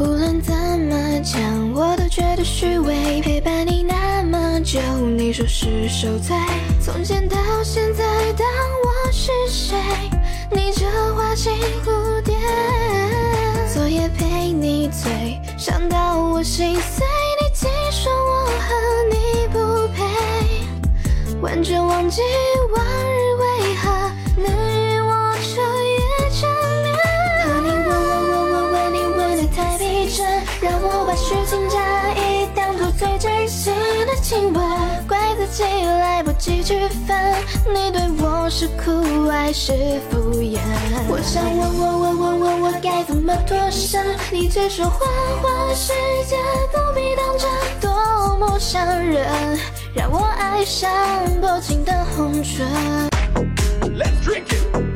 无论怎么讲我都觉得虚伪陪伴你那么久你说是受罪从前到现在当我是谁？你这花心蝴蝶昨夜陪你醉伤到我心碎你竟说我和你不配完全忘记把虚情假意当作最真心的亲吻，怪自己来不及区分，你对我是酷爱是敷衍。我想问问问问问我该怎么脱身，你却说花花世界不必当真，多么伤人，让我爱上薄情的红唇。Let's drink it.